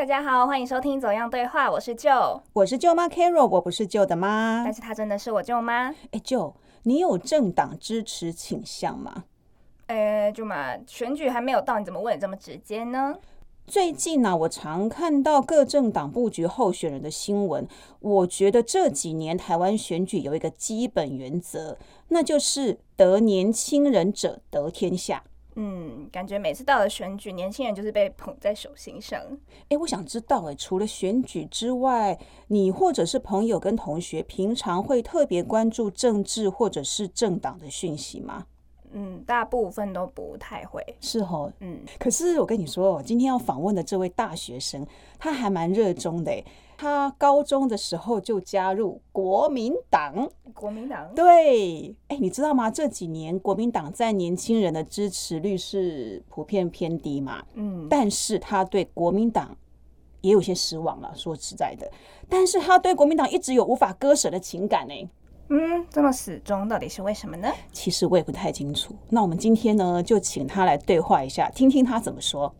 大家好，欢迎收听《走样对话》，我是舅，我是舅妈 Carol，我不是舅的妈，但是她真的是我舅妈。哎，舅，你有政党支持倾向吗？哎，舅妈，选举还没有到，你怎么问的这么直接呢？最近呢，我常看到各政党布局候选人的新闻。我觉得这几年台湾选举有一个基本原则，那就是得年轻人者得天下。嗯，感觉每次到了选举，年轻人就是被捧在手心上。哎，我想知道，哎，除了选举之外，你或者是朋友跟同学，平常会特别关注政治或者是政党的讯息吗？嗯，大部分都不太会，是哦，嗯，可是我跟你说，今天要访问的这位大学生，他还蛮热衷的。他高中的时候就加入国民党，国民党对，哎，你知道吗？这几年国民党在年轻人的支持率是普遍偏低嘛，嗯，但是他对国民党也有些失望了。说实在的，但是他对国民党一直有无法割舍的情感呢。嗯，这么始终到底是为什么呢？其实我也不太清楚。那我们今天呢，就请他来对话一下，听听他怎么说。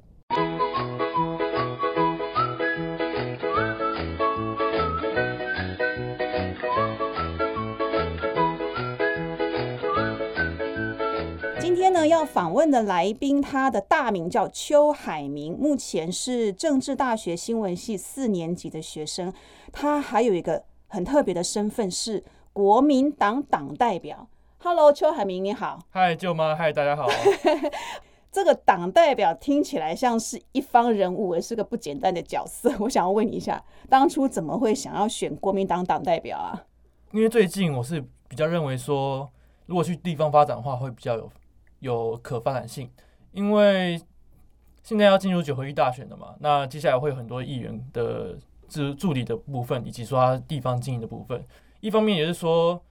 今天呢，要访问的来宾，他的大名叫邱海明，目前是政治大学新闻系四年级的学生。他还有一个很特别的身份是。国民党党代表，Hello，邱海明，你好。嗨，舅妈，嗨，大家好。这个党代表听起来像是一方人物，也是个不简单的角色。我想要问你一下，当初怎么会想要选国民党党代表啊？因为最近我是比较认为说，如果去地方发展的话，会比较有有可发展性。因为现在要进入九合一大选的嘛，那接下来会有很多议员的助助理的部分，以及说他地方经营的部分。一方面也是说，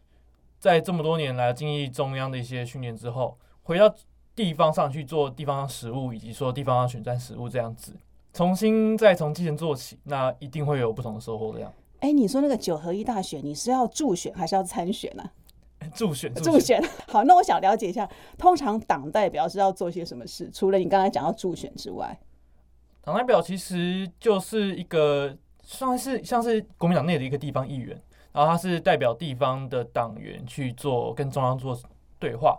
在这么多年来经历中央的一些训练之后，回到地方上去做地方实务，以及说地方选战实务这样子，重新再从基层做起，那一定会有不同的收获。这样，哎，你说那个九合一大选，你是要助选还是要参选呢？助选，助选。好，那我想了解一下，通常党代表是要做些什么事？除了你刚才讲到助选之外，党代表其实就是一个算是像是国民党内的一个地方议员。然后他是代表地方的党员去做跟中央做对话。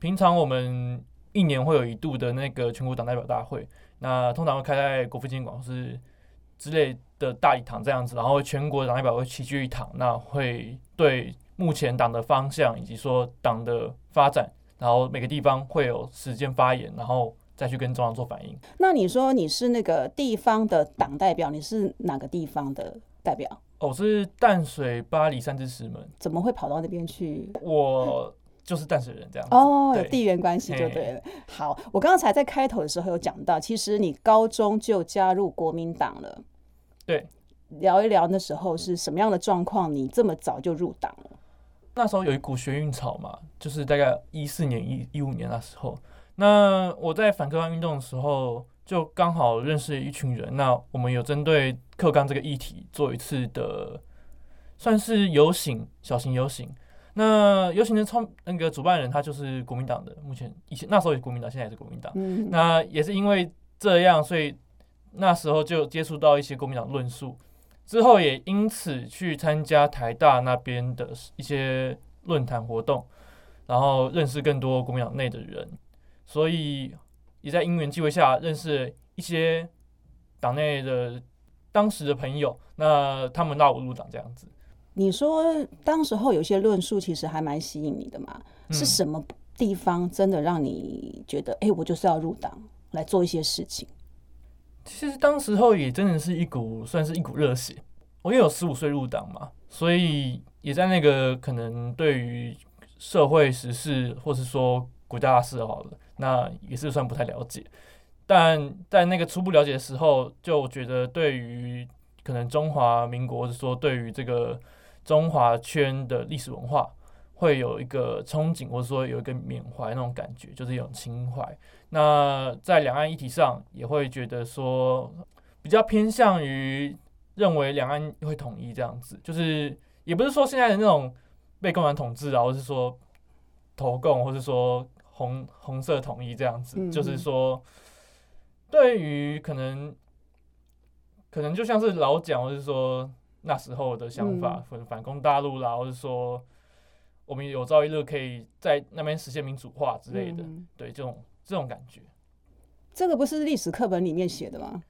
平常我们一年会有一度的那个全国党代表大会，那通常会开在国父纪念馆或是之类的大礼堂这样子，然后全国党代表会齐聚一堂，那会对目前党的方向以及说党的发展，然后每个地方会有时间发言，然后再去跟中央做反应。那你说你是那个地方的党代表，你是哪个地方的代表？我是淡水巴黎三支石门，怎么会跑到那边去？我就是淡水人，这样哦，有地缘关系就对了。好，我刚才在开头的时候有讲到，其实你高中就加入国民党了。对，聊一聊那时候是什么样的状况？你这么早就入党了？那时候有一股学运潮嘛，就是大概一四年、一一五年那时候。那我在反科班运动的时候。就刚好认识一群人，那我们有针对课纲这个议题做一次的，算是游行，小型游行。那游行的创那个主办人他就是国民党的，目前以前那时候也是国民党，现在也是国民党。嗯。那也是因为这样，所以那时候就接触到一些国民党论述，之后也因此去参加台大那边的一些论坛活动，然后认识更多国民党内的人，所以。也在因缘机会下认识一些党内的当时的朋友，那他们拉我入党这样子。你说当时候有些论述其实还蛮吸引你的嘛？是什么地方真的让你觉得，哎，我就是要入党来做一些事情？其实当时候也真的是一股算是一股热血。我也有十五岁入党嘛，所以也在那个可能对于社会时事或是说国家大事好了。那也是算不太了解，但在那个初步了解的时候，就觉得对于可能中华民国，或者说对于这个中华圈的历史文化，会有一个憧憬，或者说有一个缅怀那种感觉，就是一种情怀。那在两岸议题上，也会觉得说比较偏向于认为两岸会统一这样子，就是也不是说现在的那种被共产统治啊，或是说投共，或是说。红红色统一这样子，就是说，对于可能可能就像是老蒋，或是说那时候的想法，反反攻大陆啦，或是说我们有朝一日可以在那边实现民主化之类的，嗯。对这种这种感觉。这个不是历史课本里面写的吗？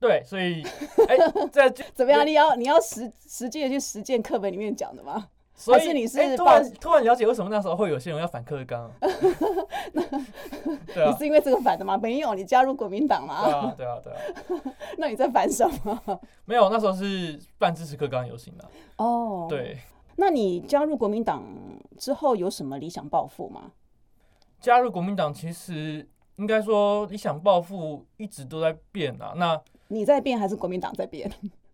对，所以哎，在这 怎么样？你要你要实实际的去实践课本里面讲的吗？所以是你是哎突然突然了解为什么那时候会有些人要反课纲，对啊，你是因为这个反的吗？没有，你加入国民党对嘛？啊，对啊，对啊，那你在反什么？没有，那时候是办支持课纲游行的，哦，。对。那你加入国民党之后有什么理想抱负吗？加入国民党，其实应该说理想抱负一直都在变啊。那你在变还是国民党在变？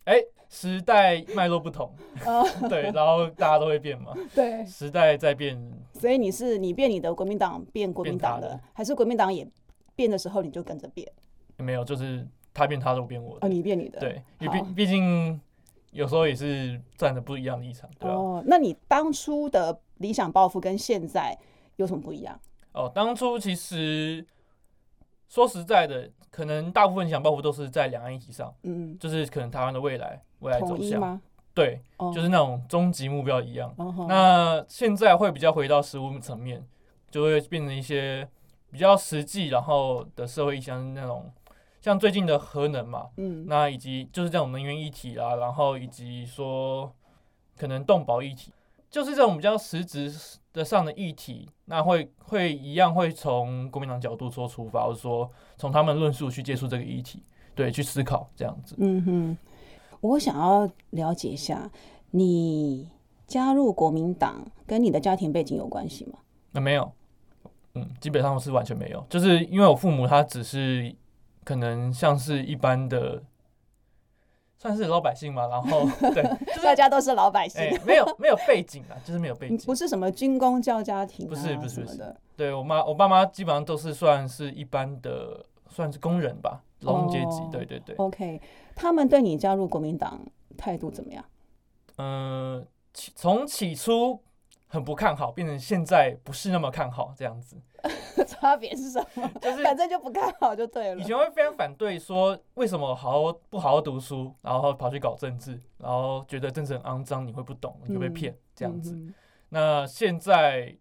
哎、时代脉络不同，哦，对，然后大家都会变嘛，对，时代在变，所以你是你变你的，国民党变国民党的还是国民党也变的时候你就跟着变？没有，就是他变他的，我变我哦，的，你变你的，对，因好。为毕毕竟有时候也是站着不一样的立场，对吧、哦，那你当初的理想抱负跟现在有什么不一样？哦，当初其实说实在的，可能大部分理想报复都是在两岸议题上，嗯，就是可能台湾的未来未来走向？对，哦，就是那种终极目标一样。那现在会比较回到实物层面，就会变成一些比较实际，然后的社会意向那种，像最近的核能嘛，嗯那以及就是这种能源议题啦，然后以及说可能动保议题，就是这种比较实质的上的议题，那会会一样会从国民党角度做出发，或者说从他们论述去接触这个议题，对，去思考这样子。嗯哼，我想要了解一下，你加入国民党跟你的家庭背景有关系吗？那没有，嗯，基本上是完全没有，就是因为我父母他只是可能像是一般的，算是老百姓嘛，然后 对，就是大家都是老百姓，哎、没有没有背景啊，就是没有背景，不是什么军工教家庭、啊，不是不是不是。的。对我妈我爸妈基本上都是算是一般的，算是工人吧，劳动阶级，哦对对对，OK，他们对你加入国民党态度怎么样？嗯、起从起初很不看好，变成现在不是那么看好这样子，差别是什么？就是反正就不看好就对了以。前会非常反对说，为什么好好不好好读书，然后跑去搞政治，然后觉得政治很肮脏，你会不懂，你会被骗、这样子。嗯那现在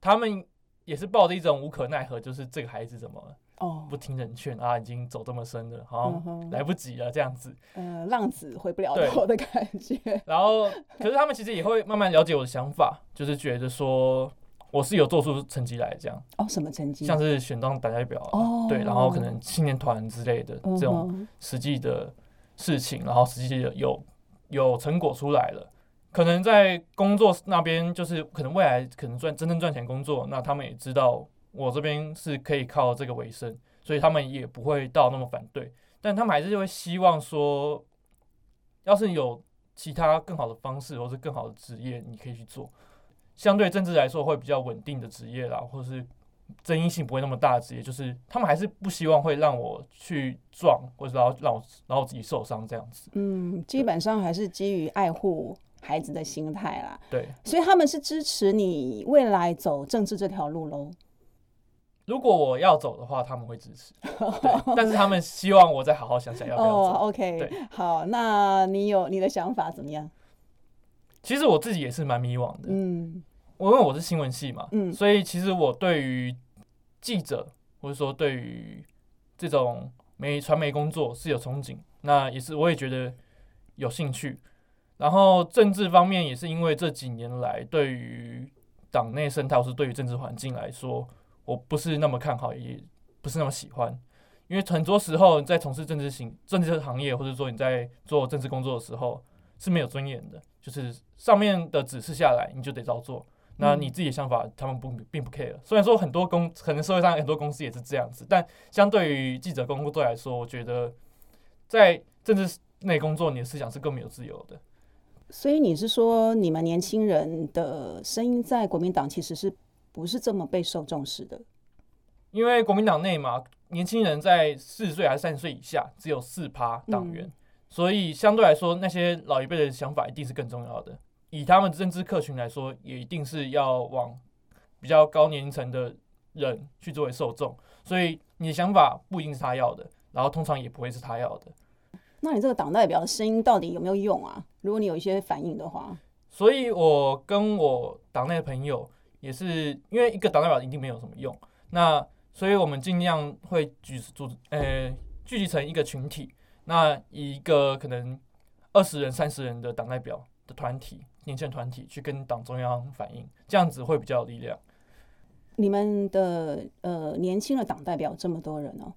他们也是抱着一种无可奈何，就是这个孩子怎么哼哦不，听人劝啊，已经走这么深了，好来不及了这样子。呃，浪子回不了对头的感觉。然后，可是他们其实也会慢慢了解我的想法，就是觉得说我是有做出成绩来这样。哦，什么成绩？像是选当党代表啊，哦对，然后可能青年团之类的嗯这种哼实际的事情，然后实际的有有成果出来了。可能在工作那边，就是可能未来可能赚真正赚钱工作，那他们也知道我这边是可以靠这个为生，所以他们也不会到那么反对，但他们还是会希望说，要是有其他更好的方式，或是更好的职业，你可以去做。相对政治来说，会比较稳定的职业啦，或是争议性不会那么大的职业，就是他们还是不希望会让我去撞，或者然后让我然后自己受伤这样子。嗯，基本上还是基于爱护孩子的心态啦，对，所以他们是支持你未来走政治这条路喽。如果我要走的话，他们会支持，对，但是他们希望我再好好想想要不要走。哦，OK，对好，那你有你的想法怎么样？其实我自己也是蛮迷惘的，嗯我因为我是新闻系嘛，嗯所以其实我对于记者或者说对于这种媒传媒工作是有憧憬，那也是我也觉得有兴趣。然后政治方面也是因为这几年来对于党内生态或是对于政治环境来说，我不是那么看好，也不是那么喜欢。因为很多时候在从事政治行政治行业，或者说你在做政治工作的时候是没有尊严的，就是上面的指示下来你就得照做。那你自己的想法，他们不并不 care。虽然说很多公，可能社会上很多公司也是这样子，但相对于记者工作来说，我觉得在政治内工作，你的思想是更没有自由的。所以你是说，你们年轻人的声音在国民党其实是不是这么备受重视的？因为国民党内嘛，年轻人在四十岁还是三十岁以下，只有四趴党员，嗯所以相对来说，那些老一辈的想法一定是更重要的。以他们政治客群来说，也一定是要往比较高年龄层的人去作为受众，所以你的想法不一定是他要的，然后通常也不会是他要的。那你这个党代表的声音到底有没有用啊？如果你有一些反应的话，所以我跟我党内的朋友也是，因为一个党代表一定没有什么用，那所以我们尽量会聚组呃聚集成一个群体，那以一个可能二十人、三十人的党代表的团体，年轻人团体去跟党中央反映，这样子会比较有力量。你们的呃年轻的党代表这么多人哦，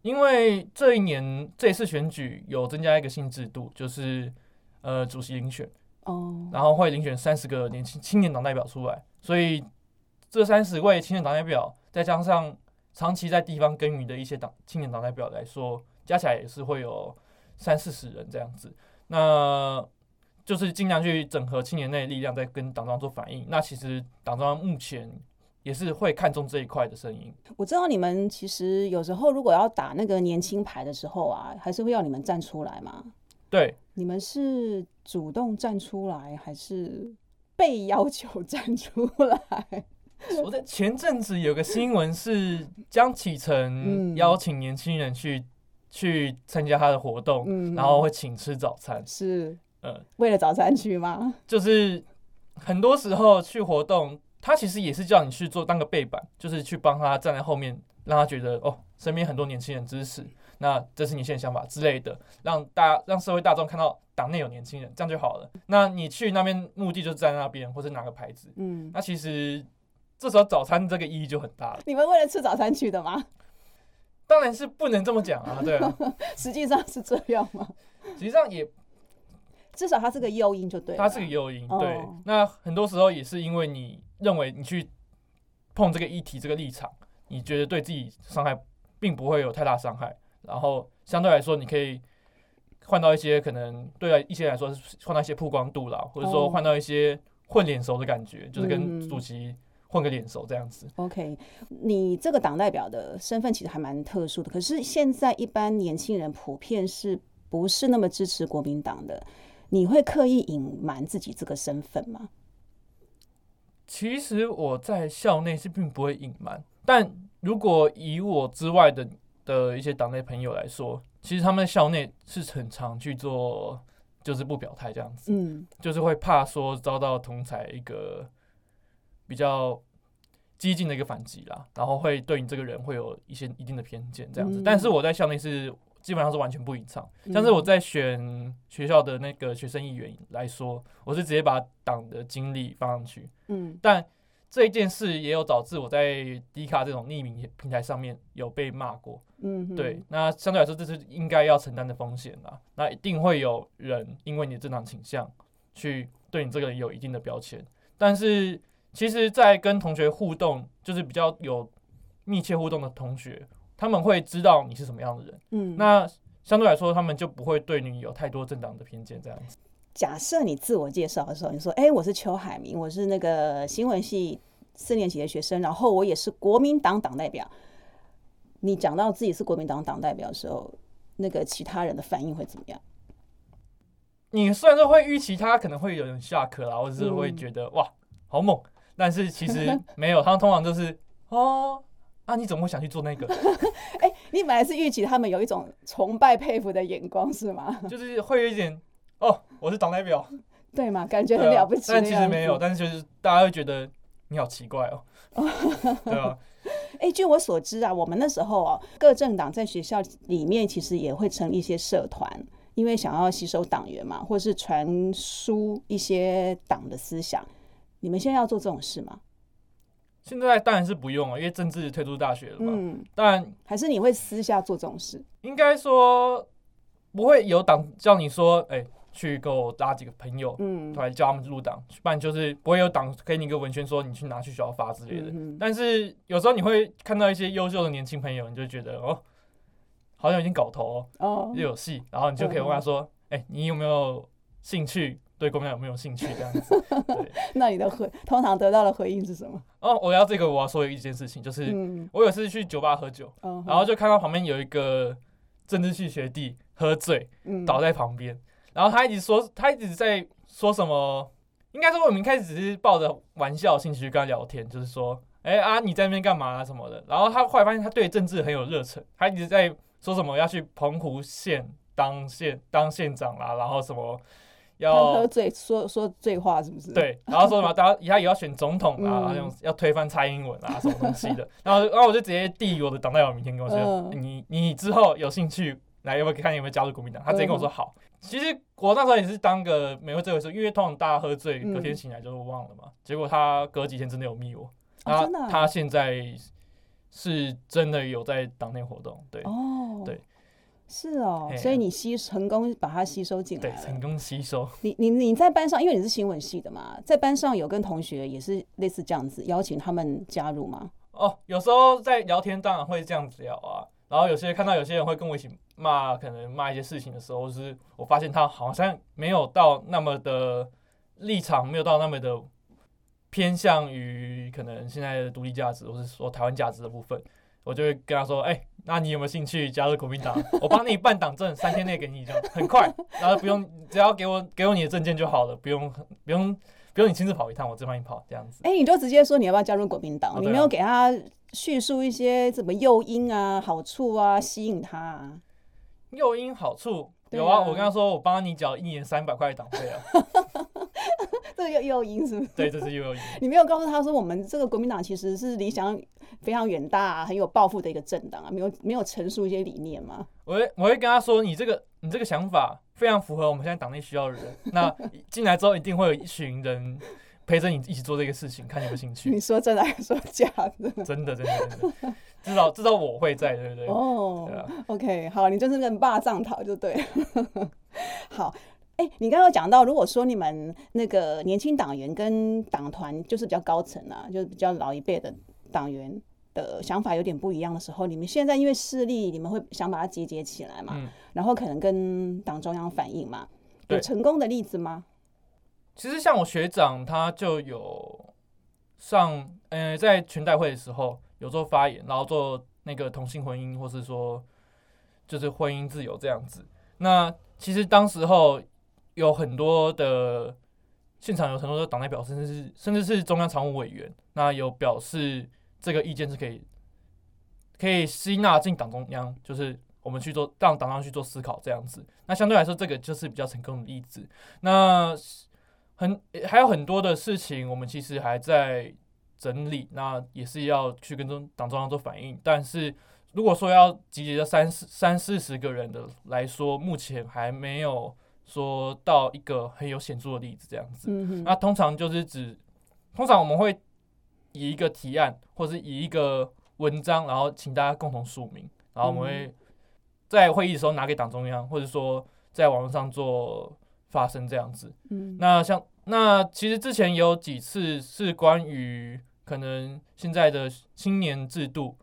因为这一年这一次选举有增加一个新制度，就是呃主席遴选，哦，然后会遴选三十个年轻青年党代表出来，所以这三十位青年党代表再加上长期在地方耕耘的一些党青年党代表来说，加起来也是会有三四十人这样子。那就是尽量去整合青年内的力量，在跟党中央做反应。那其实党中央目前也是会看重这一块的声音。我知道你们其实有时候如果要打那个年轻牌的时候啊，还是会要你们站出来嘛。对，你们是主动站出来，还是被要求站出来？我在前阵子有个新闻是江启臣嗯邀请年轻人去去参加他的活动，嗯然后会请吃早餐。是呃，为了早餐去吗？就是很多时候去活动，他其实也是叫你去做当个背板，就是去帮他站在后面，让他觉得哦，身边很多年轻人支持，那这是你现在想法之类的，让大让社会大众看到党内有年轻人，这样就好了。那你去那边目的就是站在那边，或者拿个牌子，嗯，那其实这时候早餐这个意义就很大了。你们为了吃早餐去的吗？当然是不能这么讲啊，对啊，实际上是这样吗？实际上也至少它是个诱因就对了。它是个诱因，对哦。那很多时候也是因为你认为你去碰这个议题、这个立场，你觉得对自己伤害并不会有太大伤害，然后相对来说你可以换到一些可能对一些人来说是换到一些曝光度啦，或者说哦换到一些混脸熟的感觉，就是跟嗯主席混个脸熟这样子。OK，你这个党代表的身份其实还蛮特殊的，可是现在一般年轻人普遍是不是那么支持国民党的？你会刻意隐瞒自己这个身份吗？其实我在校内是并不会隐瞒，但如果以我之外的的一些党内朋友来说，其实他们校内是很常去做，就是不表态这样子，嗯就是会怕说遭到同才一个比较激进的一个反击啦，然后会对你这个人会有一些一定的偏见这样子。嗯但是我在校内是基本上是完全不隐藏，嗯像是我在选学校的那个学生议员来说，我是直接把党的经历放上去。嗯但这一件事也有导致我在迪卡这种匿名平台上面有被骂过。嗯，对，那相对来说这是应该要承担的风险啦。那一定会有人因为你的正常倾向，去对你这个人有一定的标签。但是其实，在跟同学互动，就是比较有密切互动的同学，他们会知道你是什么样的人。嗯，那相对来说，他们就不会对你有太多政党的偏见，这样子。假设你自我介绍的时候，你说：“哎、我是邱海明，我是那个新闻系四年级的学生，然后我也是国民党党代表。”你讲到自己是国民党党代表的时候，那个其他人的反应会怎么样？你虽然说会预期他可能会有人下课啦，或者是会嗯觉得、哇好猛，但是其实没有，他们通常就是哦啊你怎么会想去做那个？哎、你本来是预期他们有一种崇拜佩服的眼光是吗？就是会有一点哦我是党代表，对嘛？感觉很了不起、但其实没有，。但是就是大家会觉得你好奇怪哦，对啊，哎、据我所知啊，我们那时候哦，各政党在学校里面其实也会成立一些社团，因为想要吸收党员嘛，或是传输一些党的思想。你们现在要做这种事吗？现在当然是不用了，因为政治退出大学了嘛，嗯，但还是你会私下做这种事？应该说不会有党叫你说哎、去跟我拉几个朋友。嗯，来叫他们入党，不然就是不会有党给你一个文宣说你去拿去学校发之类的。嗯但是有时候你会看到一些优秀的年轻朋友，你就觉得哦，好像已经搞头哦，哦又，有戏，然后你就可以问他说，哎、你有没有兴趣？对公民党有没有兴趣？这样子。那你的回通常得到的回应是什么？哦，我要这个，我要说一件事情，就是、嗯，我有次去酒吧喝酒，哦然后就看到旁边有一个政治系学弟喝醉嗯倒在旁边，然后他一直说，他一直在说什么？应该说我们一开始只是抱着玩笑兴趣去跟他聊天，就是说，哎、啊你在那边干嘛啊什么的。然后他后来发现他对政治很有热忱，他一直在说什么要去澎湖县当县当县长啦，然后什么他要喝醉说说醉话是不是？，对，然后说什么大家以后也要选总统啊，嗯要要推翻蔡英文啊，什么东西的。然后然后我就直接递我的党代表名片跟我说，嗯你你之后有兴趣来要不要看有没有加入国民党？他直接跟我嗯说好。其实我那时候也是当个没会这回事，因为通常大家喝醉嗯隔天醒来就忘了嘛。结果他隔几天真的有密我，啊他现在是真的有在党内活动，对哦，对，是哦，所以你吸成功把它吸收进来对，了。成功吸收。你你你在班上，因为你是新闻系的嘛，在班上有跟同学也是类似这样子邀请他们加入吗？哦，有时候在聊天当然会这样子聊啊，然后有些看到有些人会跟我一起骂，可能骂一些事情的时候，就是我发现他好像没有到那么的立场，没有到那么的偏向于可能现在的独立价值，或是说台湾价值的部分，我就会跟他说，哎、那你有没有兴趣加入国民党？我帮你办党证，三天内给你，这样很快，然后不用，只要给我给我你的证件就好了，不用不用不用你亲自跑一趟，我直接帮你跑，这样子。哎、你就直接说你要不要加入国民党，你没有给他叙述一些什么诱因啊、好处啊，吸引他、啊。诱因好处有啊，啊我跟他说我帮你缴一年三百块的党费啊，这个诱诱因是不是？对，这是诱因。你没有告诉他说，我们这个国民党其实是理想非常远大、啊、很有抱负的一个政党啊，没有没有陈述一些理念吗？我会我会跟他说，你这个你这个想法非常符合我们现在党内需要的人，那进来之后一定会有一群人陪着你一起做这个事情，看你有兴趣。你说真的还是说假的？真的真的真的，至少至少我会在，对不对？哦，OK，好，你就是跟霸藏讨就对了。好，哎、你刚刚有讲到，如果说你们那个年轻党员跟党团就是比较高层啊，就是比较老一辈的党员的想法有点不一样的时候，你们现在因为势力，你们会想把它集结起来嘛？嗯，然后可能跟党中央反映嘛？有成功的例子吗？其实像我学长他就有上，呃，在全代会的时候有做发言，然后做那个同性婚姻，或是说就是婚姻自由这样子。那其实当时候有很多的现场有很多的党代表，甚至是甚至是中央常务委员，那有表示这个意见是可以可以吸纳进党中央，就是我们去做让党上去做思考这样子。那相对来说，这个就是比较成功的例子。那很还有很多的事情，我们其实还在整理，那也是要去跟中党中央做反应。但是如果说要集结到三四三四十个人的来说，目前还没有说到一个很有显著的例子这样子。嗯，那通常就是指，通常我们会以一个提案，或是以一个文章，然后请大家共同署名，然后我们会在会议的时候拿给党中央，或者说在网络上做发生这样子。嗯那像那其实之前也有几次是关于可能现在的青年制度，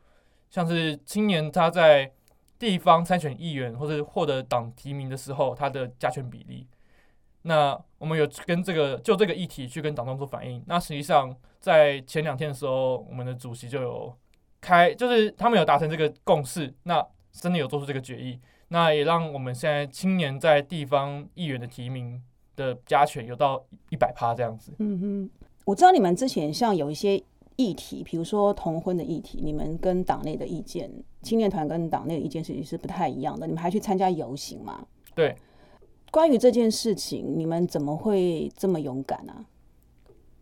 像是青年他在地方参选议员或者获得党提名的时候，他的加权比例。那我们有跟这个就这个议题去跟党中做反应。那实际上在前两天的时候，我们的主席就有开，就是他们有达成这个共识，那真的有做出这个决议。那也让我们现在青年在地方议员的提名的加权有到一百趴这样子。嗯哼，我知道你们之前像有一些议题，比如说同婚的议题，你们跟党内的意见，青年团跟党内的意见其实是不太一样的。你们还去参加游行吗？对，关于这件事情，你们怎么会这么勇敢啊？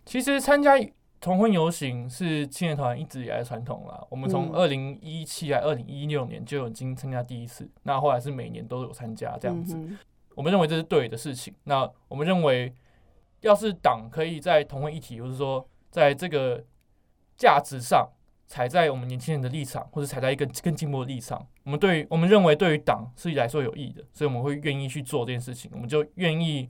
其实参加同婚游行是青年团一直以来的传统啦。我们从嗯二零一七还二零一六年就已经参加第一次，那后来是每年都有参加这样子。嗯我们认为这是对的事情。那我们认为，要是党可以在同婚议题，或是说在这个价值上踩在我们年轻人的立场，或者踩在一个更进步的立场，我们对于我们认为对于党是来说有益的，所以我们会愿意去做这件事情，我们就愿意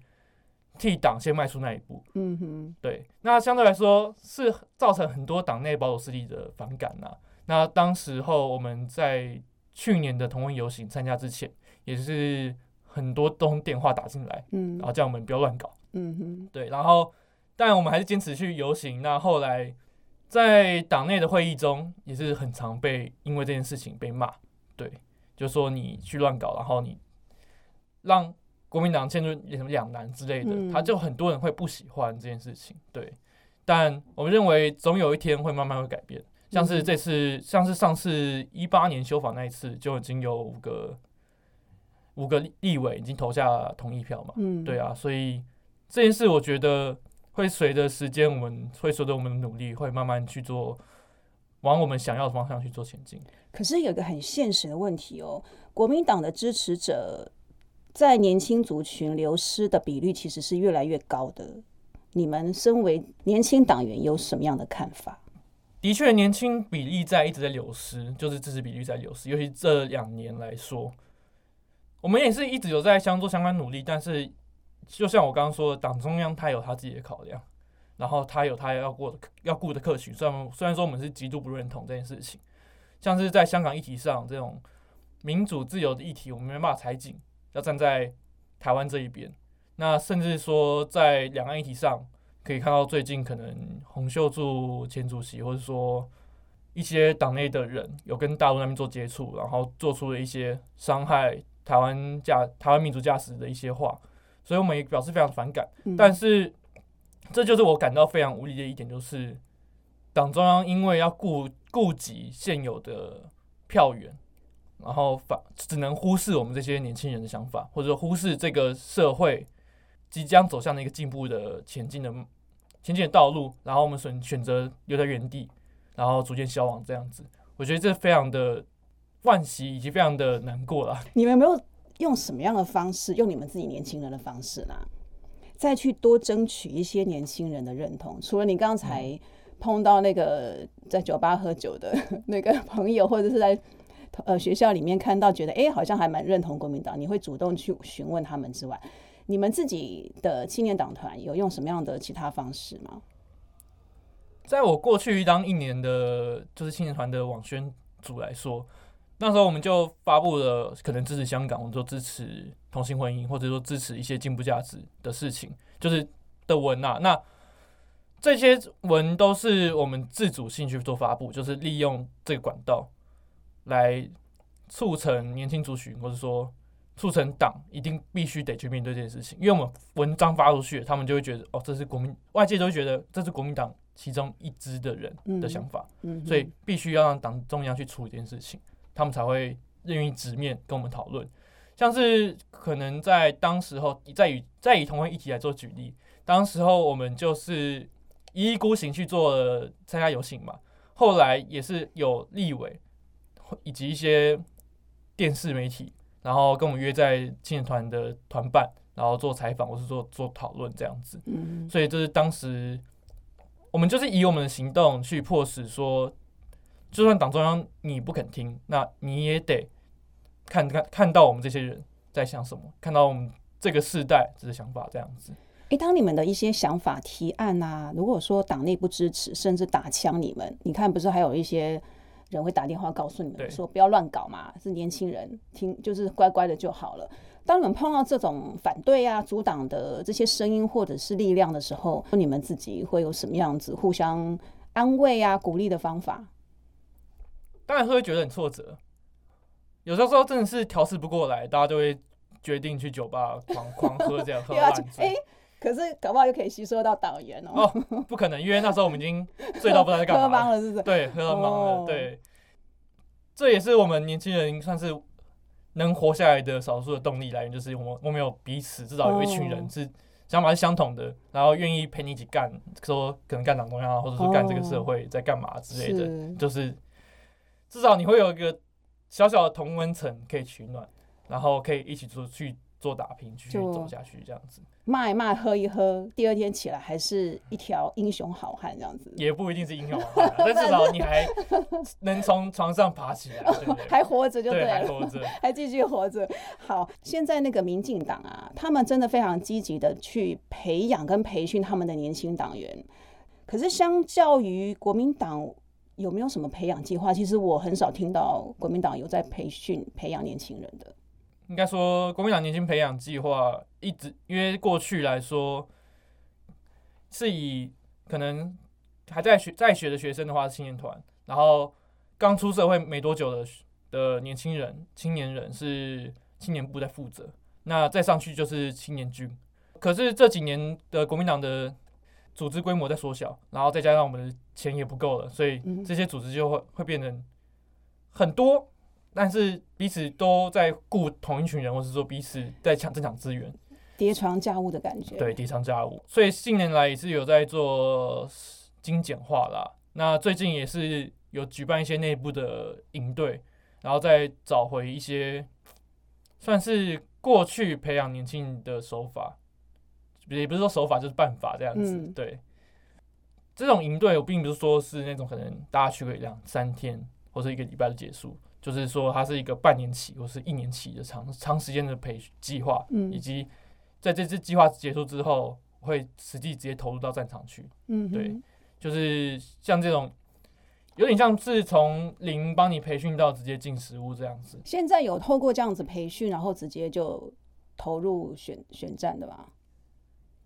替党先迈出那一步。嗯哼，对，那相对来说是造成很多党内保守势力的反感呐、那当时候我们在去年的同文游行参加之前，也是很多通电话打进来，嗯然后叫我们不要乱搞。嗯哼，对，然后但我们还是坚持去游行。那后来在党内的会议中，也是很常被因为这件事情被骂。对，就说你去乱搞，然后你让国民党陷入什么两难之类的，嗯他就很多人会不喜欢这件事情。对，但我们认为总有一天会慢慢会改变。像是嗯这次，像是上次一八年修法那一次，就已经有五个五个立立委已经投下同意票嘛，嗯，对啊，所以这件事我觉得会随着时间，我们会随着我们的努力，会慢慢去做，往我们想要的方向去做前进。可是有一个很现实的问题哦，国民党的支持者在年轻族群流失的比率其实是越来越高的。你们身为年轻党员有什么样的看法？的确，年轻比例在一直在流失，就是支持比率在流失，尤其这两年来说，我们也是一直有在相做相关努力，但是就像我刚刚说的，党中央他有他自己的考量，然后他有他要过的要顾的客群，虽然虽然说我们是极度不认同这件事情，像是在香港议题上这种民主自由的议题，我们没办法采紧，要站在台湾这一边。那甚至说在两岸议题上，可以看到最近可能洪秀柱前主席，或者说一些党内的人有跟大陆那边做接触，然后做出了一些伤害台湾驾台湾民族驾驶的一些话，所以我们也表示非常反感。嗯但是这就是我感到非常无力的一点，就是党中央因为要顾顾及现有的票源，然后反只能忽视我们这些年轻人的想法，或者说忽视这个社会即将走向的一个进步的前进的前进的道路，然后我们选选择留在原地，然后逐渐消亡这样子。我觉得这非常的惋惜，以及非常的难过啦。你们没有用什么样的方式，用你们自己年轻人的方式啦，再去多争取一些年轻人的认同？除了你刚才碰到那个在酒吧喝酒的 那个朋友，或者是在呃学校里面看到觉得哎、诶好像还蛮认同国民党，你会主动去询问他们之外，你们自己的青年党团有用什么样的其他方式吗？在我过去当一年的就是青年团的网宣组来说，那时候我们就发布了可能支持香港，我们就支持同性婚姻，或者说支持一些进步价值的事情，就是的文啊。那这些文都是我们自主性去做发布，就是利用这个管道来促成年轻族群，或者说促成党一定必须得去面对这件事情。因为我们文章发出去，他们就会觉得哦，这是国民外界都会觉得这是国民党其中一支的人的想法，所以必须要让党中央去处理这件事情，他们才会愿意直面跟我们讨论。像是可能在当时候，再以再以同婚议题来做举例，当时候我们就是一意孤行去做参加游行嘛，后来也是有立委以及一些电视媒体，然后跟我们约在青年团的团办，然后做采访或是做做讨论这样子。嗯所以这是当时我们就是以我们的行动去迫使说，就算党中央你不肯听，那你也得看看看到我们这些人在想什么，看到我们这个世代这个想法这样子。诶，当你们的一些想法提案啊，如果说党内不支持，甚至打枪你们，你看不是还有一些人会打电话告诉你们说不要乱搞嘛，是年轻人听就是乖乖的就好了。当你们碰到这种反对啊、阻挡的这些声音或者是力量的时候，你们自己会有什么样子互相安慰啊、鼓励的方法？当然会觉得很挫折，有时候真的是调试不过来，大家就会决定去酒吧狂狂喝，这样 喝烂醉。诶，可是搞不好又可以吸收到党员哦，哦，不可能，因为那时候我们已经 醉到不知道在干喝嘛了。懵了是不是？对，喝到懵哦了。对，这也是我们年轻人算是能活下来的少数的动力来源，就是我们我们有彼此，至少有一群哦人是想法是相同的，然后愿意陪你一起干，说可能干党中央啊，或者是干这个社会在干嘛之类的，是就是至少你会有一个小小的同温层可以取暖，然后可以一起出去做打拼，继续走下去这样子，骂一骂，喝一喝，第二天起来还是一条英雄好汉这样子。也不一定是英雄好汉啊，但至少你还能从床上爬起来，对不对？还活着就对，对了，还活着。还继续活着。好，现在那个民进党啊，他们真的非常积极的去培养跟培训他们的年轻党员。可是相较于国民党，有没有什么培养计划？其实我很少听到国民党有在培训培养年轻人的。应该说，国民党年轻培养计划一直，因为过去来说，是以可能还在学在学的学生的话是青年团，然后刚出社会没多久的的年轻人、青年人是青年部在负责，那再上去就是青年军。可是这几年的国民党的组织规模在缩小，然后再加上我们的钱也不够了，所以这些组织就会会变成很多，但是彼此都在顾同一群人，或是说彼此在抢争抢资源，叠床架屋的感觉。对，叠床架屋。所以近年来也是有在做精简化啦。那最近也是有举办一些内部的营队，然后再找回一些算是过去培养年轻人的手法，也不是说手法，就是办法这样子。嗯对，这种营队我并不是说是那种可能大家去个两三天或者一个礼拜就结束，就是说它是一个半年期或是一年期的长长时间的培训计划，嗯以及在这次计划结束之后，会实际直接投入到战场去。嗯，对就是像这种，有点像是从零帮你培训到直接进实物这样子。现在有透过这样子培训，然后直接就投入选选战的吧？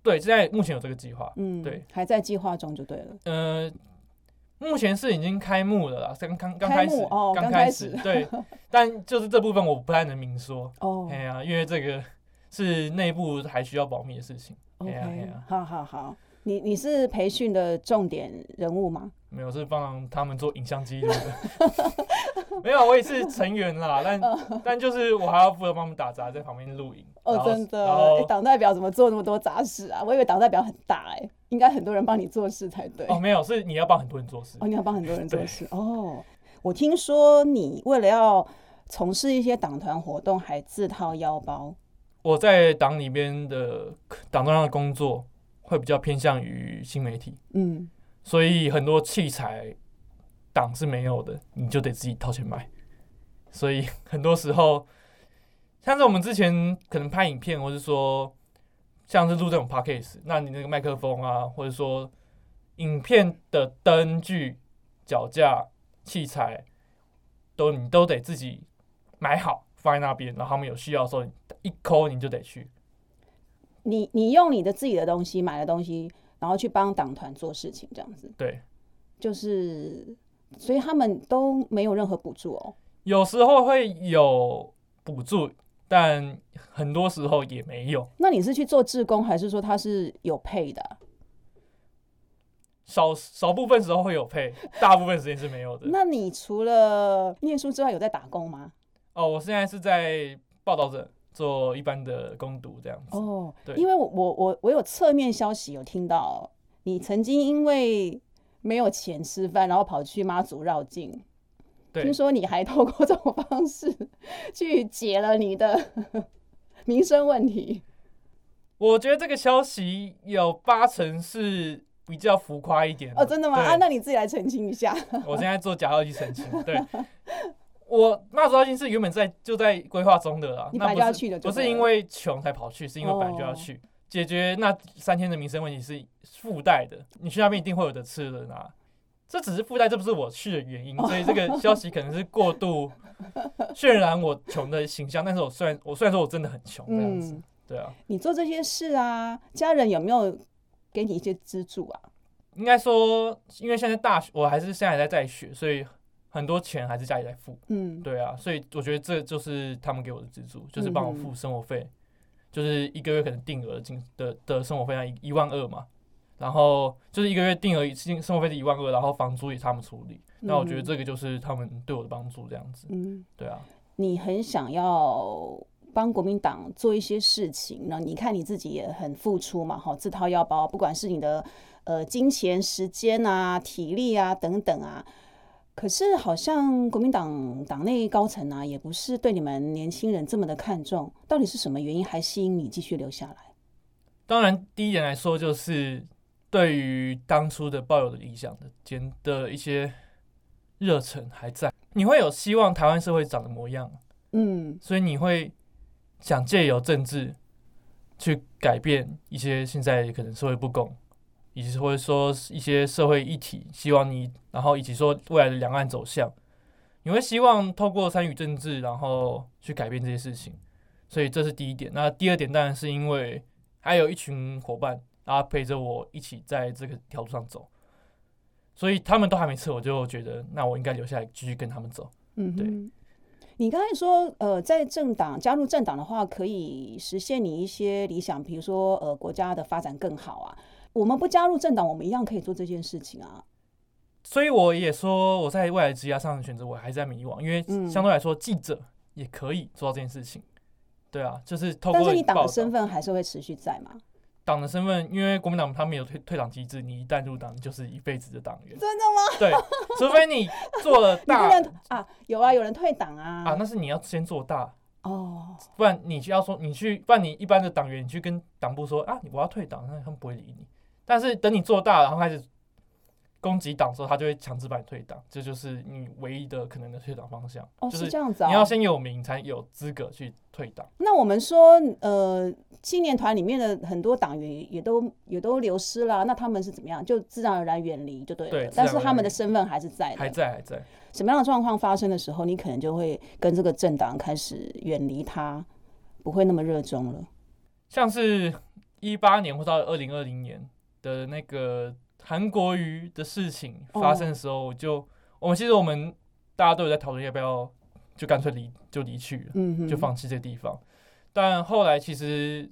对，现在目前有这个计划。嗯，对，还在计划中就对了。呃，目前是已经开幕了啦，刚刚刚开始哦刚开始对，但就是这部分我不太能明说。哦哎呀，因为这个是内部还需要保密的事情。哎呀哎呀，好好好。你你是培训的重点人物吗？没有是帮他们做影像记录的。没有，我也是成员啦，但但就是我还要负责帮他们打杂，在旁边录影。哦，真的，然后诶党代表怎么做那么多杂事啊？我以为党代表很大哎、应该很多人帮你做事才对。哦，没有，是你要帮很多人做事哦，。你要帮很多人做事哦。我听说你为了要从事一些党团活动，还自掏腰包。我在党里边的党中央的工作会比较偏向于新媒体，嗯，所以很多器材党是没有的，你就得自己掏钱买。所以 很多时候，像是我们之前可能拍影片，或是说像是录这种 podcast，那你那个麦克风啊，或者说影片的灯具、脚架、器材，都你都得自己买好放在那边，然后他们有需要的时候，你一抠你就得去。你你用你的自己的东西买的东西，然后去帮党团做事情，这样子对，就是，所以他们都没有任何补助哦。有时候会有补助，但很多时候也没有。那你是去做志工，还是说他是有配的啊、少少部分时候会有配，大部分时间是没有的。那你除了念书之外，有在打工吗？哦，我现在是在报道者做一般的攻读这样子。哦，对因为我我我我有侧面消息有听到，你曾经因为没有钱吃饭，然后跑去妈祖绕境，对听，说你还透过这种方式去解了你的 民生问题。我觉得这个消息有八成是比较浮夸一点哦，真的吗？啊，那你自己来澄清一下。我现在做假消息澄清。对，我妈祖绕境是原本在就在规划中的啦，你本来就要去的不是因为穷才跑去，是因为本来就要哦去。解决那三天的民生问题是附带的，你去那边一定会有的吃的拿，这只是附带，这不是我去的原因，所以这个消息可能是过度 渲染我穷的形象。但是我虽然我虽然说我真的很穷这样子，嗯，对啊，你做这些事啊，家人有没有给你一些资助啊？应该说，因为现在大学我还是现在还在在学，所以很多钱还是家里在付。嗯，对啊，所以我觉得这就是他们给我的资助，就是帮我嗯付生活费，就是一个月可能定额进的的生活费要一一万二嘛，然后就是一个月定额生生活费是一万二，然后房租也他们处理。那我觉得这个就是他们对我的帮助，这样子。嗯，对啊，你很想要帮国民党做一些事情那？你看你自己也很付出嘛，哈，自掏腰包，不管是你的呃金钱、时间啊、体力啊等等啊。可是好像国民党党内高层啊，也不是对你们年轻人这么的看重，到底是什么原因还吸引你继续留下来？当然第一点来说，就是对于当初的抱有的理想的间的一些热忱还在，你会有希望台湾社会长的模样。嗯所以你会想借由政治去改变一些现在可能社会不公，以及或者说一些社会议题，希望你，然后以及说未来的两岸走向，你会希望透过参与政治，然后去改变这些事情。所以这是第一点。那第二点当然是因为还有一群伙伴，然后陪着我一起在这个条路上走，所以他们都还没撤，我就觉得那我应该留下来继续跟他们走。嗯对。你刚才说，呃，在政党加入政党的话，可以实现你一些理想，比如说，呃，国家的发展更好啊。我们不加入政党，我们一样可以做这件事情啊。所以我也说我在未来职业上的选择，我还是在迷惘，因为嗯相对来说，记者也可以做到这件事情。对啊，就是透过但是你党的身份还是会持续在嘛？党的身份，因为国民党他们有退退党机制，你一旦入党，就是一辈子的党员。真的吗？对，除非你做了大 啊，有啊，有人退党啊。啊，那是你要先做大，哦，不然你就要说你去，不然你一般的党员，你去跟党部说啊，我要退党，那他们不会理你。但是等你做大，然后开始攻击党的时候，他就会强制把你退党，这就是你唯一的可能的退党方向。哦，就是这样子啊。你要先有名，才有资格去退党。那我们说，呃，青年团里面的很多党员也都也都流失了，那他们是怎么样？就自然而然远离就对了。对但是他们的身份还是在的。还在，还在。什么样的状况发生的时候，你可能就会跟这个政党开始远离他，不会那么热衷了。像是一八年或到二零二零年的那个韩国瑜的事情发生的时候，我就我们其实我们大家都有在讨论要不要就干脆离就离去了，嗯，就放弃这个地方。但后来其实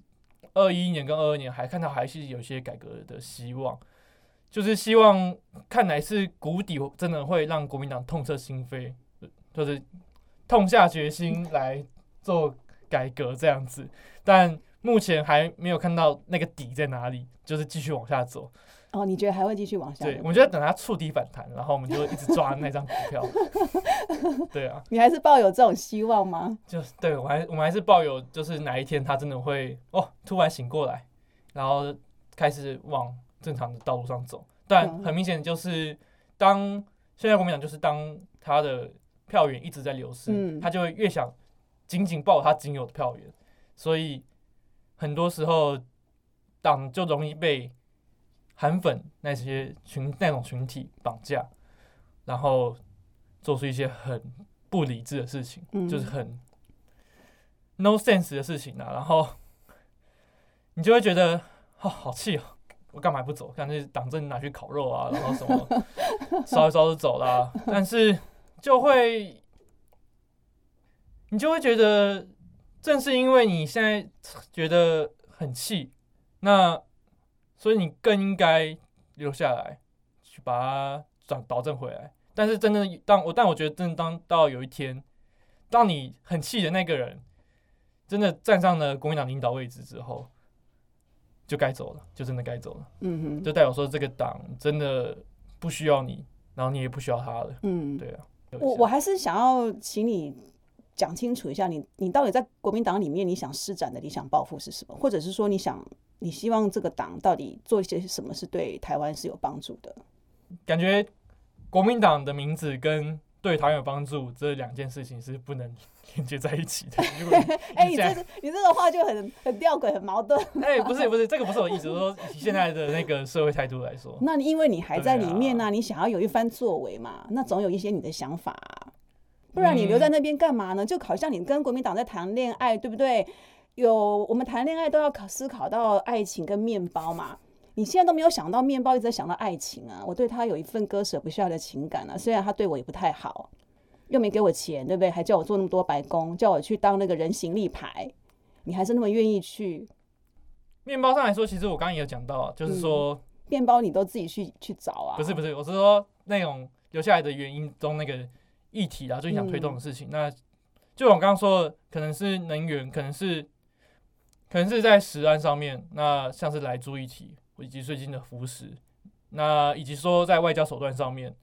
二一年跟二二年还看到还是有些改革的希望，就是希望看来是谷底真的会让国民党痛彻心扉，就是痛下决心来做改革这样子。但目前还没有看到那个底在哪里，就是继续往下走。哦，你觉得还会继续往下？对，我觉得等它触底反弹，然后我们就一直抓那张股票。对啊，你还是抱有这种希望吗？就是对我还我们还是抱有，就是哪一天它真的会哦突然醒过来，然后开始往正常的道路上走。但嗯很明显就是，当现在国民党就是当他的票源一直在流失，嗯他就会越想紧紧抱他仅有的票源，所以很多时候党就容易被韩粉那些群那种群体绑架，然后做出一些很不理智的事情，嗯就是很 no sense 的事情啊，然后你就会觉得哦好气哦，我干嘛不走？干脆党政拿去烤肉啊，然后什么 烧一烧就走啦、但是就会你就会觉得，正是因为你现在觉得很气，那所以你更应该留下来，去把它转导正回来。但是真的当我，但我觉得真的当到有一天，当你很气的那个人真的站上了国民党领导位置之后，就该走了，就真的该走了，嗯哼，就代表说这个党真的不需要你，然后你也不需要他了。嗯，对啊，我我还是想要请你讲清楚一下你，你到底在国民党里面你想施展的理想抱负是什么，或者是说你想你希望这个党到底做一些什么是对台湾是有帮助的？感觉国民党的名字跟对台湾有帮助这两件事情是不能连接在一起的。哎、你这样这个你这个话就很很吊诡，很矛盾。哎、不是不是，这个不是我意思，我说以现在的那个社会态度来说，那你因为你还在里面呢、你想要有一番作为嘛，那总有一些你的想法啊、不然你留在那边干嘛呢？就好像你跟国民党在谈恋爱，对不对？有我们谈恋爱都要考思考到爱情跟面包嘛。你现在都没有想到面包，一直在想到爱情啊！我对他有一份割舍不下的情感啊，虽然他对我也不太好，又没给我钱，对不对？还叫我做那么多白工，叫我去当那个人形立牌，你还是那么愿意去面包上来说，其实我刚刚也有讲到啊，就是说、面包，你都自己去去找啊？不是不是，我是说那种留下来的原因中那个议题啊，最想推动的事情。那就我刚刚说的，可能是能源，可能是可能是在食安上面，那像是来租议题，以及最近的服食，那以及说在外交手段上面，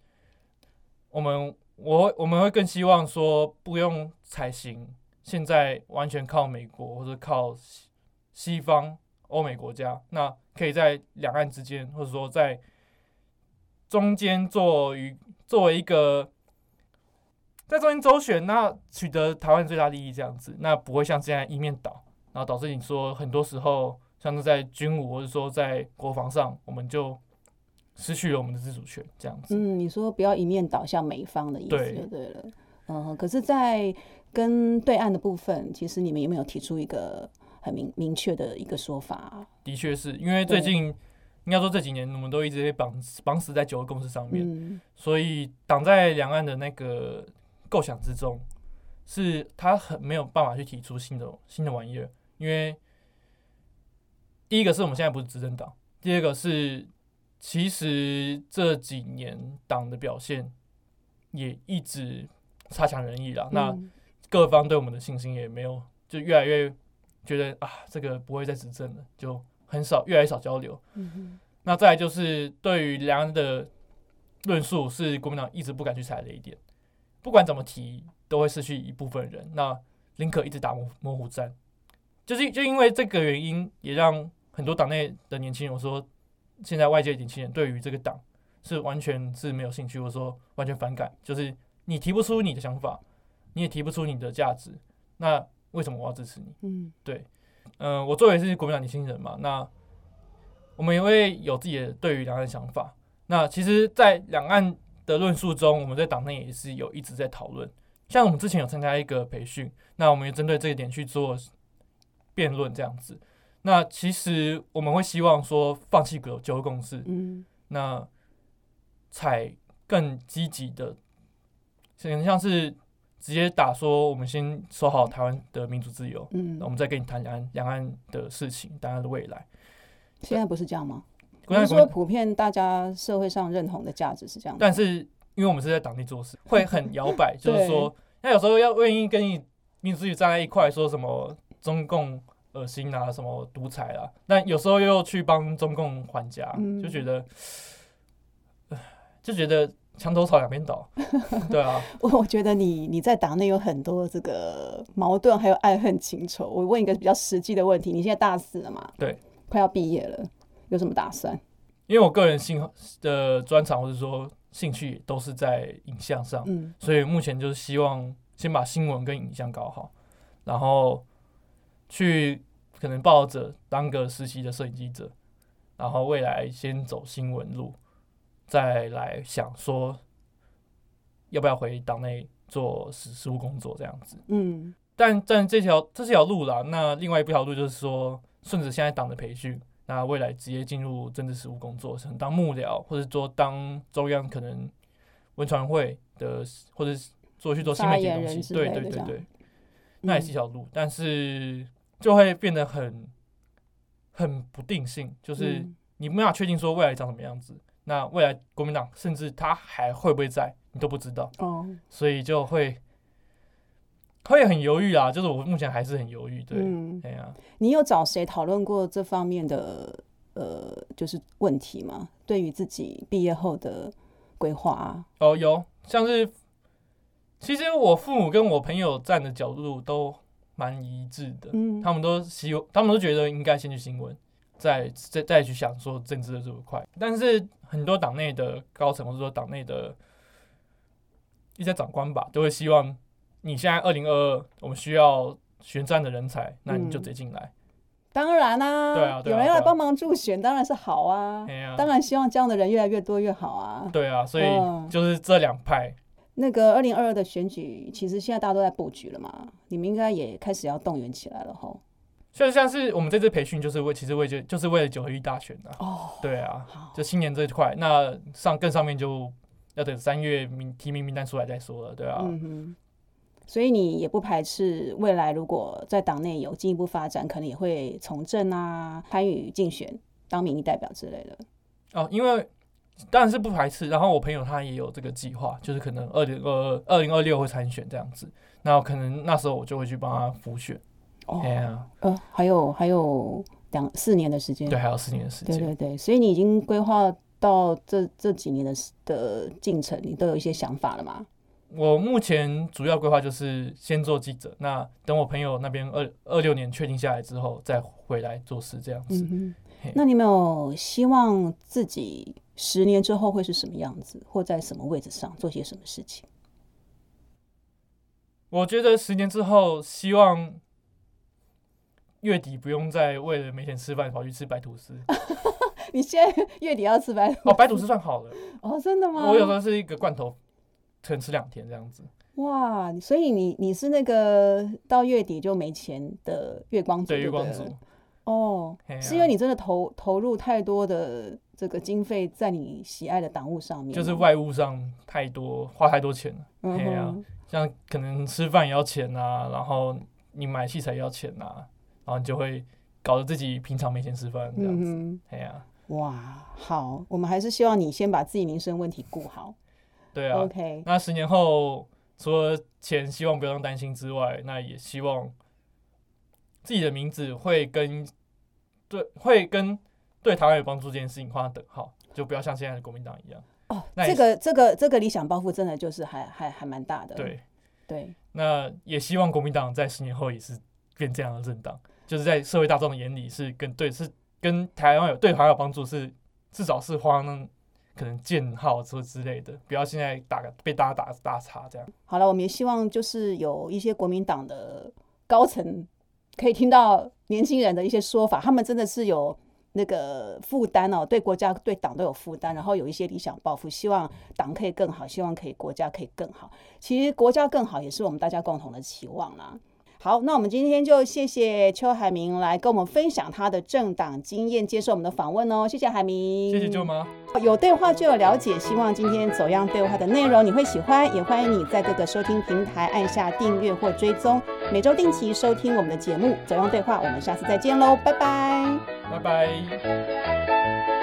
我们我我们会更希望说不用采行现在完全靠美国或者靠西西方欧美国家，那可以在两岸之间，或者说在中间做于作为一个在中间周旋，那取得台湾最大利益这样子，那不会像现在一面倒，然后导致你说很多时候像是在军武或者说在国防上，我们就失去了我们的自主权这样子。嗯，你说不要一面倒向美方的意思对就对了。嗯，可是，在跟对岸的部分，其实你们有没有提出一个很明明确的一个说法啊？的确是因为最近应该说这几年我们都一直被绑绑死在九个共识上面，嗯所以挡在两岸的那个构想之中，是他很没有办法去提出新的新的玩意儿，因为第一个是我们现在不是执政党，第二个是其实这几年党的表现也一直差强人意啦。那嗯各方对我们的信心也没有，就越来越觉得啊，这个不会再执政了，就很少，越来越少交流。嗯哼那再来就是对于两岸的论述，是国民党一直不敢去踩的一点，不管怎么提，都会失去一部分人。那林可一直打模模糊战，就是就因为这个原因，也让很多党内的年轻人，我说现在外界年轻人对于这个党是完全是没有兴趣，或者说完全反感，就是你提不出你的想法，你也提不出你的价值，那为什么我要支持你？嗯对嗯、我作为是国民党年轻人嘛，那我们也会有自己的对于两岸的想法。那其实，在两岸的论述中，我们在党内也是有一直在讨论。像我们之前有参加一个培训，那我们也针对这一点去做辩论，这样子。那其实我们会希望说，放弃九九二共识，嗯那采更积极的，很像是直接打说，我们先守好台湾的民主自由，嗯那我，们再跟你谈两岸两岸的事情，两岸的未来。现在不是这样吗？国家不是说普遍大家社会上认同的价值是这样吗？但是因为我们是在党内做事，会很摇摆，就是说，那有时候要愿意跟你民主自己站在一块，说什么中共恶心啊，什么独裁啊，但有时候又去帮中共还家，嗯就觉得，就觉得墙头草两边倒，对啊，我我觉得你你在党内有很多这个矛盾，还有爱恨情仇。我问一个比较实际的问题：你现在大四了嘛？对，快要毕业了，有什么打算？因为我个人兴的专长或者说兴趣都是在影像上，嗯所以目前就是希望先把新闻跟影像搞好，然后去可能抱着当个实习的摄影记者，然后未来先走新闻路，再来想说要不要回党内做实实务工作这样子。嗯但但这条这是条路啦，那另外一条路就是说，顺着现在党的培训，那未来直接进入政治实务工作，可能当幕僚，或者说当中央可能文传会的，或者是做去做新媒体的东西，对对对对，那也是一条路，但是就会变得很很不定性，就是嗯。你没法确定说未来长什么样子，那未来国民党甚至他还会不会在，你都不知道。哦，所以就会会很犹豫啊，就是我目前还是很犹豫，对，嗯，哎呀、你有找谁讨论过这方面的呃，就是问题吗？对于自己毕业后的规划啊，哦，有像是，其实我父母跟我朋友站的角度都蛮一致的，嗯，他们都希他们都觉得应该先去新闻，再再再去想说政治的这一块，但是很多党内的高层或者说党内的一些长官吧，都会希望你现在二零二二，我们需要选战的人才，那你就嗯。直接进来，当然啦、对啊对啊对啊有人要来帮忙助选，当然是好啊。当然希望这样的人越来越多越好啊。对啊，所以嗯。就是这两派，那个二零二二的选举，其实现在大家都在布局了嘛，你们应该也开始要动员起来了吼。就像是我们这次培训，就是为其实为就就是为了九合一大选的、哦，对啊，就新年这一块，那上更上面就要等三月名提名名单出来再说了，对啊。所以你也不排斥未来如果在党内有进一步发展，可能也会从政啊，参与竞选当民意代表之类的。哦，因为当然是不排斥，然后我朋友他也有这个计划，就是可能二零二二零二六会参选这样子，那可能那时候我就会去帮他辅选，哦呃，还有还有两四年的时间。对，还有四年的时间，对对对，所以你已经规划到这这几年的的进程，你都有一些想法了吗？我目前主要规划就是先做记者，那等我朋友那边二二六年确定下来之后，再回来做事这样子。嗯，那你有没有希望自己十年之后会是什么样子，或在什么位置上做些什么事情？我觉得十年之后，希望月底不用再为了没钱吃饭跑去吃白吐司。你现在月底要吃白哦，白吐司算好了，哦，真的吗？我有时候是一个罐头，可能吃两天这样子。哇，所以你你是那个到月底就没钱的月光族，对，月光族，哦，啊是因为你真的投投入太多的这个经费在你喜爱的党务上面，就是外务上太多，花太多钱了。嗯嘿啊，像可能吃饭也要钱啊，然后你买器材也要钱啊，然后你就会搞得自己平常没钱吃饭这样子。嗯呀、哇，好，我们还是希望你先把自己民生问题顾好。对啊。OK，那十年后，除了钱希望不用担心之外，那也希望自己的名字会跟对会跟对台湾有帮助这件事情画上等号，就不要像现在的国民党一样。哦，那这个这个这个理想抱负真的就是还还还蛮大的。对，对，那也希望国民党在十年后也是变这样的政党，就是在社会大众的眼里是跟对是跟台湾有对台湾有帮助，是至少是花那可能建号之之类的，不要现在打被大家打打叉这样。好了，我们也希望就是有一些国民党的高层可以听到年轻人的一些说法，他们真的是有那个负担哦，对国家对党都有负担，然后有一些理想抱负，希望党可以更好，希望可以国家可以更好。其实国家更好也是我们大家共同的期望啦。好，那我们今天就谢谢邱海明来跟我们分享他的政党经验，接受我们的访问哦。谢谢海明，谢谢舅妈。有对话就有了解，希望今天走样对话的内容你会喜欢，也欢迎你在各个收听平台按下订阅或追踪，每周定期收听我们的节目《走样对话》，我们下次再见喽，拜拜。拜拜。